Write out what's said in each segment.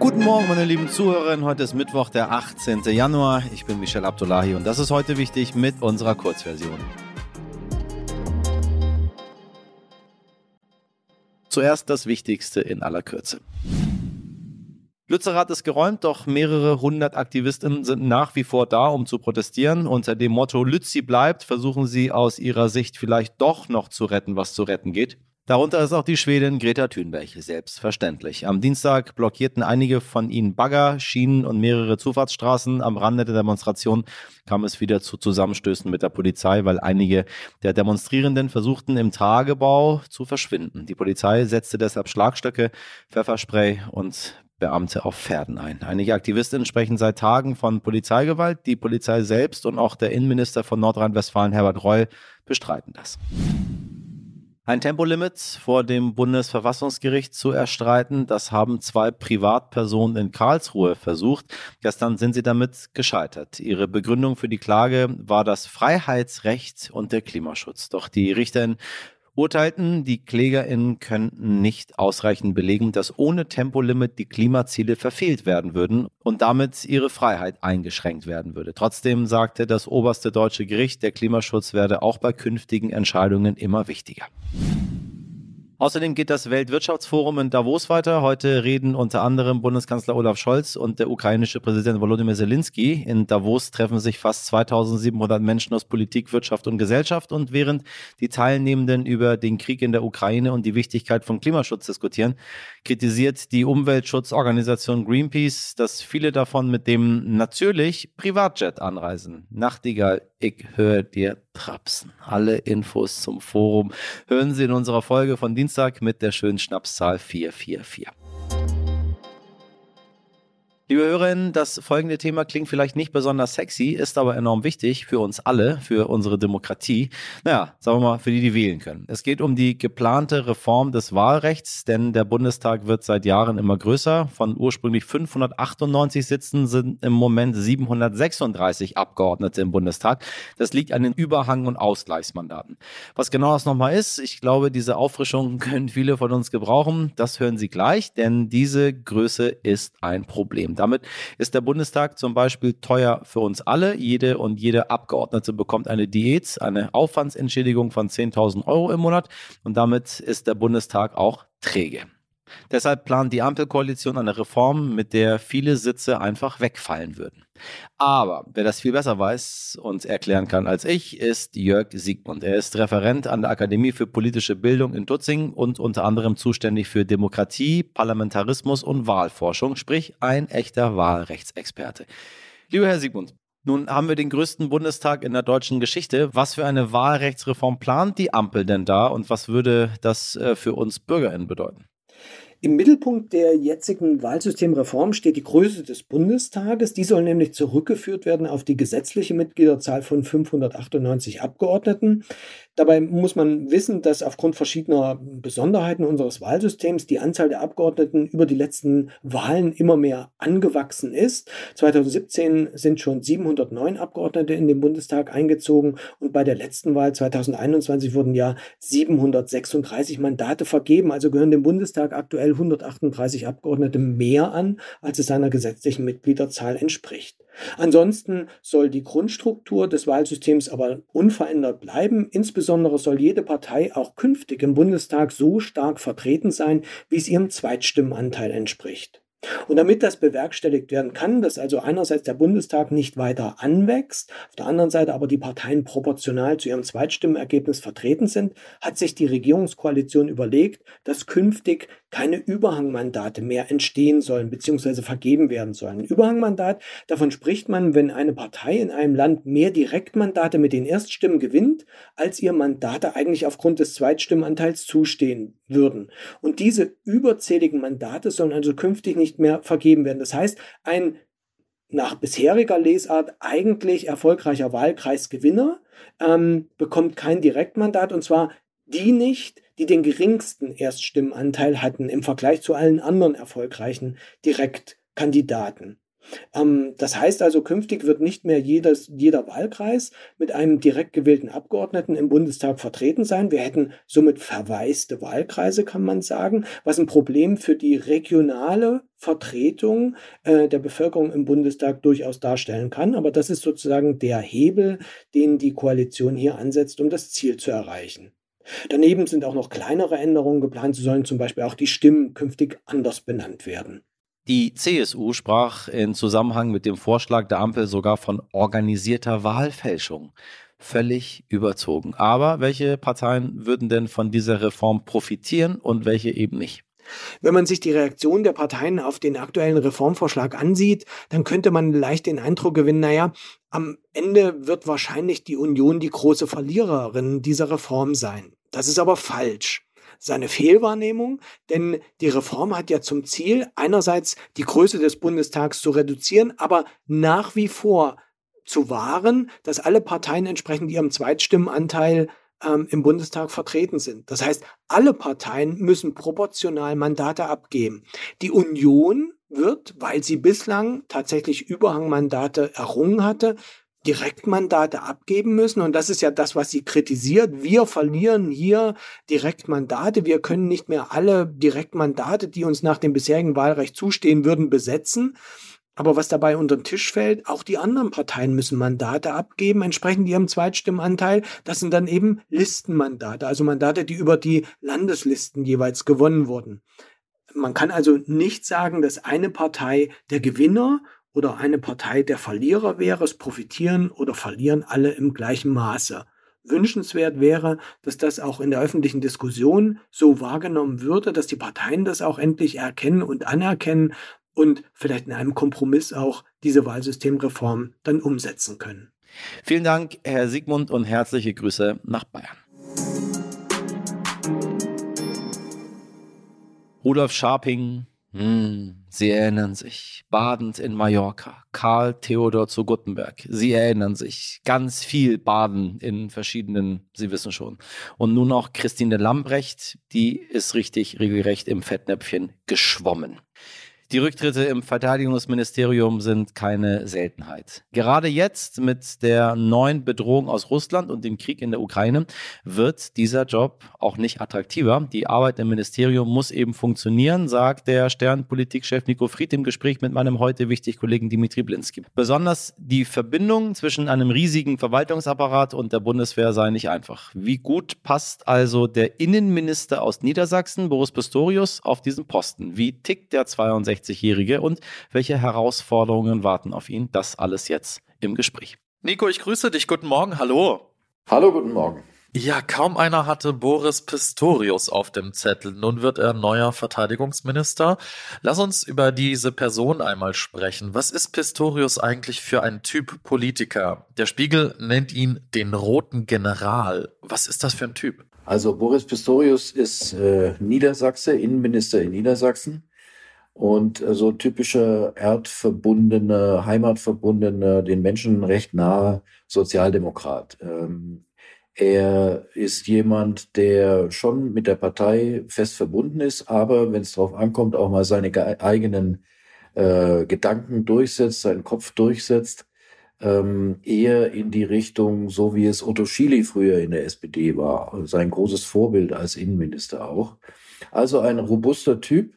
Guten Morgen, meine lieben Zuhörerinnen. Heute ist Mittwoch, der 18. Januar. Ich bin Michel Abdullahi und das ist heute wichtig mit unserer Kurzversion. Zuerst das Wichtigste in aller Kürze. Lützerath ist geräumt, doch mehrere hundert Aktivisten sind nach wie vor da, um zu protestieren. Unter dem Motto Lützi bleibt, versuchen sie aus ihrer Sicht vielleicht doch noch zu retten, was zu retten geht. Darunter ist auch die Schwedin Greta Thunberg, selbstverständlich. Am Dienstag blockierten einige von ihnen Bagger, Schienen und mehrere Zufahrtsstraßen. Am Rande der Demonstration kam es wieder zu Zusammenstößen mit der Polizei, weil einige der Demonstrierenden versuchten, im Tagebau zu verschwinden. Die Polizei setzte deshalb Schlagstöcke, Pfefferspray und Beamte auf Pferden ein. Einige Aktivistinnen sprechen seit Tagen von Polizeigewalt. Die Polizei selbst und auch der Innenminister von Nordrhein-Westfalen, Herbert Reul, bestreiten das. Ein Tempolimit vor dem Bundesverfassungsgericht zu erstreiten, das haben zwei Privatpersonen in Karlsruhe versucht. Gestern sind sie damit gescheitert. Ihre Begründung für die Klage war das Freiheitsrecht und der Klimaschutz. Doch die Richterin urteilten, die KlägerInnen könnten nicht ausreichend belegen, dass ohne Tempolimit die Klimaziele verfehlt werden würden und damit ihre Freiheit eingeschränkt werden würde. Trotzdem sagte das oberste deutsche Gericht, der Klimaschutz werde auch bei künftigen Entscheidungen immer wichtiger. Außerdem geht das Weltwirtschaftsforum in Davos weiter. Heute reden unter anderem Bundeskanzler Olaf Scholz und der ukrainische Präsident Volodymyr Zelensky. In Davos treffen sich fast 2700 Menschen aus Politik, Wirtschaft und Gesellschaft. Und während die Teilnehmenden über den Krieg in der Ukraine und die Wichtigkeit von Klimaschutz diskutieren, kritisiert die Umweltschutzorganisation Greenpeace, dass viele davon mit dem natürlich Privatjet anreisen. Nachtigall, ich höre dir trapsen. Alle Infos zum Forum hören Sie in unserer Folge von Dienstag mit der schönen Schnapszahl 444. Liebe Hörerinnen, das folgende Thema klingt vielleicht nicht besonders sexy, ist aber enorm wichtig für uns alle, für unsere Demokratie. Naja, sagen wir mal, für die, die wählen können. Es geht um die geplante Reform des Wahlrechts, denn der Bundestag wird seit Jahren immer größer. Von ursprünglich 598 Sitzen sind im Moment 736 Abgeordnete im Bundestag. Das liegt an den Überhang- und Ausgleichsmandaten. Was genau das nochmal ist, ich glaube, diese Auffrischung können viele von uns gebrauchen. Das hören Sie gleich, denn diese Größe ist ein Problem. Damit ist der Bundestag zum Beispiel teuer für uns alle. Jede und jede Abgeordnete bekommt eine Diät, eine Aufwandsentschädigung von 10.000 Euro im Monat und damit ist der Bundestag auch träge. Deshalb plant die Ampelkoalition eine Reform, mit der viele Sitze einfach wegfallen würden. Aber wer das viel besser weiß und erklären kann als ich, ist Jörg Siegmund. Er ist Referent an der Akademie für politische Bildung in Tutzing und unter anderem zuständig für Demokratie, Parlamentarismus und Wahlforschung, sprich ein echter Wahlrechtsexperte. Lieber Herr Siegmund, nun haben wir den größten Bundestag in der deutschen Geschichte. Was für eine Wahlrechtsreform plant die Ampel denn da und was würde das äh, für uns BürgerInnen bedeuten? Im Mittelpunkt der jetzigen Wahlsystemreform steht die Größe des Bundestages. Die soll nämlich zurückgeführt werden auf die gesetzliche Mitgliederzahl von 598 Abgeordneten. Dabei muss man wissen, dass aufgrund verschiedener Besonderheiten unseres Wahlsystems die Anzahl der Abgeordneten über die letzten Wahlen immer mehr angewachsen ist. 2017 sind schon 709 Abgeordnete in den Bundestag eingezogen und bei der letzten Wahl 2021 wurden ja 736 Mandate vergeben. Also gehören dem Bundestag aktuell 138 Abgeordnete mehr an, als es seiner gesetzlichen Mitgliederzahl entspricht. Ansonsten soll die Grundstruktur des Wahlsystems aber unverändert bleiben. Insbesondere soll jede Partei auch künftig im Bundestag so stark vertreten sein, wie es ihrem Zweitstimmenanteil entspricht. Und damit das bewerkstelligt werden kann, dass also einerseits der Bundestag nicht weiter anwächst, auf der anderen Seite aber die Parteien proportional zu ihrem Zweitstimmenergebnis vertreten sind, hat sich die Regierungskoalition überlegt, dass künftig keine Überhangmandate mehr entstehen sollen bzw. vergeben werden sollen. Ein Überhangmandat, davon spricht man, wenn eine Partei in einem Land mehr Direktmandate mit den Erststimmen gewinnt, als ihr Mandate eigentlich aufgrund des Zweitstimmenanteils zustehen würden. Und diese überzähligen Mandate sollen also künftig nicht mehr vergeben werden. Das heißt, ein nach bisheriger Lesart eigentlich erfolgreicher Wahlkreisgewinner ähm, bekommt kein Direktmandat und zwar die nicht, die den geringsten Erststimmenanteil hatten im Vergleich zu allen anderen erfolgreichen Direktkandidaten. Ähm, das heißt also, künftig wird nicht mehr jedes, jeder Wahlkreis mit einem direkt gewählten Abgeordneten im Bundestag vertreten sein. Wir hätten somit verwaiste Wahlkreise, kann man sagen, was ein Problem für die regionale Vertretung äh, der Bevölkerung im Bundestag durchaus darstellen kann. Aber das ist sozusagen der Hebel, den die Koalition hier ansetzt, um das Ziel zu erreichen. Daneben sind auch noch kleinere Änderungen geplant. So sollen zum Beispiel auch die Stimmen künftig anders benannt werden. Die CSU sprach in Zusammenhang mit dem Vorschlag der Ampel sogar von organisierter Wahlfälschung. Völlig überzogen. Aber welche Parteien würden denn von dieser Reform profitieren und welche eben nicht? Wenn man sich die Reaktion der Parteien auf den aktuellen Reformvorschlag ansieht, dann könnte man leicht den Eindruck gewinnen, naja, am Ende wird wahrscheinlich die Union die große Verliererin dieser Reform sein. Das ist aber falsch seine Fehlwahrnehmung, denn die Reform hat ja zum Ziel, einerseits die Größe des Bundestags zu reduzieren, aber nach wie vor zu wahren, dass alle Parteien entsprechend ihrem Zweitstimmenanteil ähm, im Bundestag vertreten sind. Das heißt, alle Parteien müssen proportional Mandate abgeben. Die Union wird, weil sie bislang tatsächlich Überhangmandate errungen hatte, Direktmandate abgeben müssen. Und das ist ja das, was sie kritisiert. Wir verlieren hier Direktmandate. Wir können nicht mehr alle Direktmandate, die uns nach dem bisherigen Wahlrecht zustehen würden, besetzen. Aber was dabei unter den Tisch fällt, auch die anderen Parteien müssen Mandate abgeben, entsprechend ihrem Zweitstimmenanteil. Das sind dann eben Listenmandate, also Mandate, die über die Landeslisten jeweils gewonnen wurden. Man kann also nicht sagen, dass eine Partei der Gewinner oder eine Partei der Verlierer wäre. Es profitieren oder verlieren alle im gleichen Maße. Wünschenswert wäre, dass das auch in der öffentlichen Diskussion so wahrgenommen würde, dass die Parteien das auch endlich erkennen und anerkennen und vielleicht in einem Kompromiss auch diese Wahlsystemreform dann umsetzen können. Vielen Dank, Herr Sigmund, und herzliche Grüße nach Bayern. Rudolf Scharping, hm, Sie erinnern sich, badend in Mallorca, Karl Theodor zu Guttenberg. Sie erinnern sich, ganz viel baden in verschiedenen, Sie wissen schon. Und nun auch Christine Lambrecht, die ist richtig regelrecht im Fettnäpfchen geschwommen. Die Rücktritte im Verteidigungsministerium sind keine Seltenheit. Gerade jetzt mit der neuen Bedrohung aus Russland und dem Krieg in der Ukraine wird dieser Job auch nicht attraktiver. Die Arbeit im Ministerium muss eben funktionieren, sagt der Sternpolitikchef Nico Fried im Gespräch mit meinem heute wichtig Kollegen Dimitri Blinski. Besonders die Verbindung zwischen einem riesigen Verwaltungsapparat und der Bundeswehr sei nicht einfach. Wie gut passt also der Innenminister aus Niedersachsen, Boris Pistorius, auf diesen Posten? Wie tickt der 62 61-Jährige und welche Herausforderungen warten auf ihn? Das alles jetzt im Gespräch. Nico, ich grüße dich. Guten Morgen. Hallo. Hallo, guten Morgen. Ja, kaum einer hatte Boris Pistorius auf dem Zettel. Nun wird er neuer Verteidigungsminister. Lass uns über diese Person einmal sprechen. Was ist Pistorius eigentlich für ein Typ Politiker? Der Spiegel nennt ihn den roten General. Was ist das für ein Typ? Also Boris Pistorius ist äh, Niedersachse, Innenminister in Niedersachsen und äh, so typischer erdverbundener, heimatverbundener, den Menschen recht nahe Sozialdemokrat. Ähm, er ist jemand, der schon mit der Partei fest verbunden ist, aber wenn es darauf ankommt, auch mal seine eigenen äh, Gedanken durchsetzt, seinen Kopf durchsetzt, ähm, eher in die Richtung, so wie es Otto Schily früher in der SPD war, sein großes Vorbild als Innenminister auch. Also ein robuster Typ,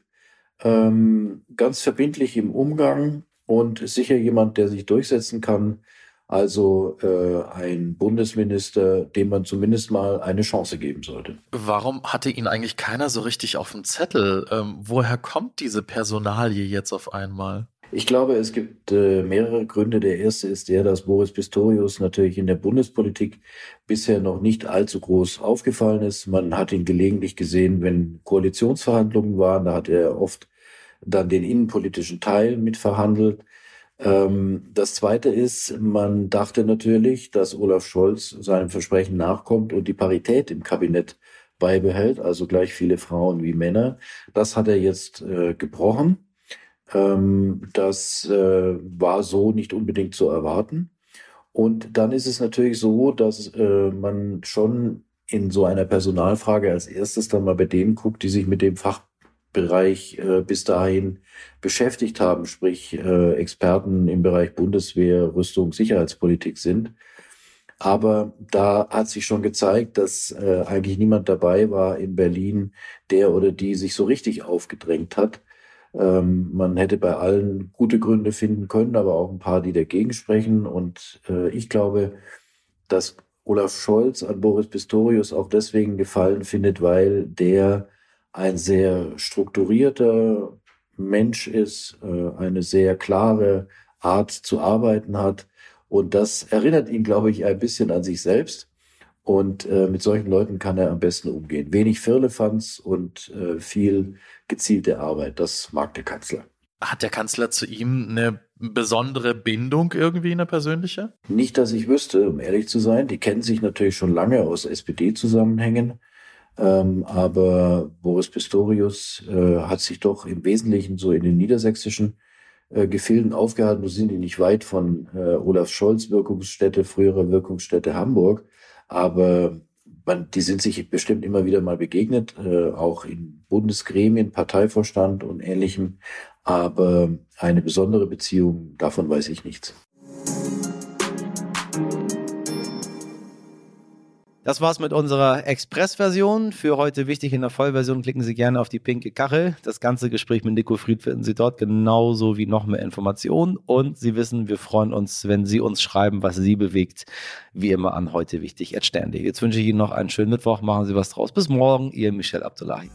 ähm, ganz verbindlich im Umgang und sicher jemand, der sich durchsetzen kann. Also äh, ein Bundesminister, dem man zumindest mal eine Chance geben sollte. Warum hatte ihn eigentlich keiner so richtig auf dem Zettel? Ähm, woher kommt diese Personalie jetzt auf einmal? Ich glaube, es gibt äh, mehrere Gründe. Der erste ist der, dass Boris Pistorius natürlich in der Bundespolitik bisher noch nicht allzu groß aufgefallen ist. Man hat ihn gelegentlich gesehen, wenn Koalitionsverhandlungen waren. Da hat er oft dann den innenpolitischen Teil mitverhandelt. Ähm, das zweite ist, man dachte natürlich, dass Olaf Scholz seinem Versprechen nachkommt und die Parität im Kabinett beibehält, also gleich viele Frauen wie Männer. Das hat er jetzt äh, gebrochen. Ähm, das äh, war so nicht unbedingt zu erwarten. Und dann ist es natürlich so, dass äh, man schon in so einer Personalfrage als erstes dann mal bei denen guckt, die sich mit dem Fach Bereich äh, bis dahin beschäftigt haben, sprich äh, Experten im Bereich Bundeswehr, Rüstung, Sicherheitspolitik sind. Aber da hat sich schon gezeigt, dass äh, eigentlich niemand dabei war in Berlin, der oder die sich so richtig aufgedrängt hat. Ähm, man hätte bei allen gute Gründe finden können, aber auch ein paar, die dagegen sprechen. Und äh, ich glaube, dass Olaf Scholz an Boris Pistorius auch deswegen gefallen findet, weil der ein sehr strukturierter Mensch ist, äh, eine sehr klare Art zu arbeiten hat. Und das erinnert ihn, glaube ich, ein bisschen an sich selbst. Und äh, mit solchen Leuten kann er am besten umgehen. Wenig Firlefanz und äh, viel gezielte Arbeit. Das mag der Kanzler. Hat der Kanzler zu ihm eine besondere Bindung irgendwie, eine persönliche? Nicht, dass ich wüsste, um ehrlich zu sein. Die kennen sich natürlich schon lange aus SPD-Zusammenhängen. Ähm, aber Boris Pistorius äh, hat sich doch im Wesentlichen so in den niedersächsischen äh, Gefilden aufgehalten. Wir sind die nicht weit von äh, Olaf Scholz Wirkungsstätte, frühere Wirkungsstätte Hamburg. Aber man, die sind sich bestimmt immer wieder mal begegnet, äh, auch in Bundesgremien, Parteivorstand und ähnlichem. Aber eine besondere Beziehung, davon weiß ich nichts. Das war's mit unserer Express-Version. Für heute wichtig in der Vollversion klicken Sie gerne auf die pinke Kachel. Das ganze Gespräch mit Nico Fried finden Sie dort genauso wie noch mehr Informationen. Und Sie wissen, wir freuen uns, wenn Sie uns schreiben, was Sie bewegt. Wie immer an heute wichtig. Jetzt wünsche ich Ihnen noch einen schönen Mittwoch. Machen Sie was draus. Bis morgen. Ihr Michel Abdullahi.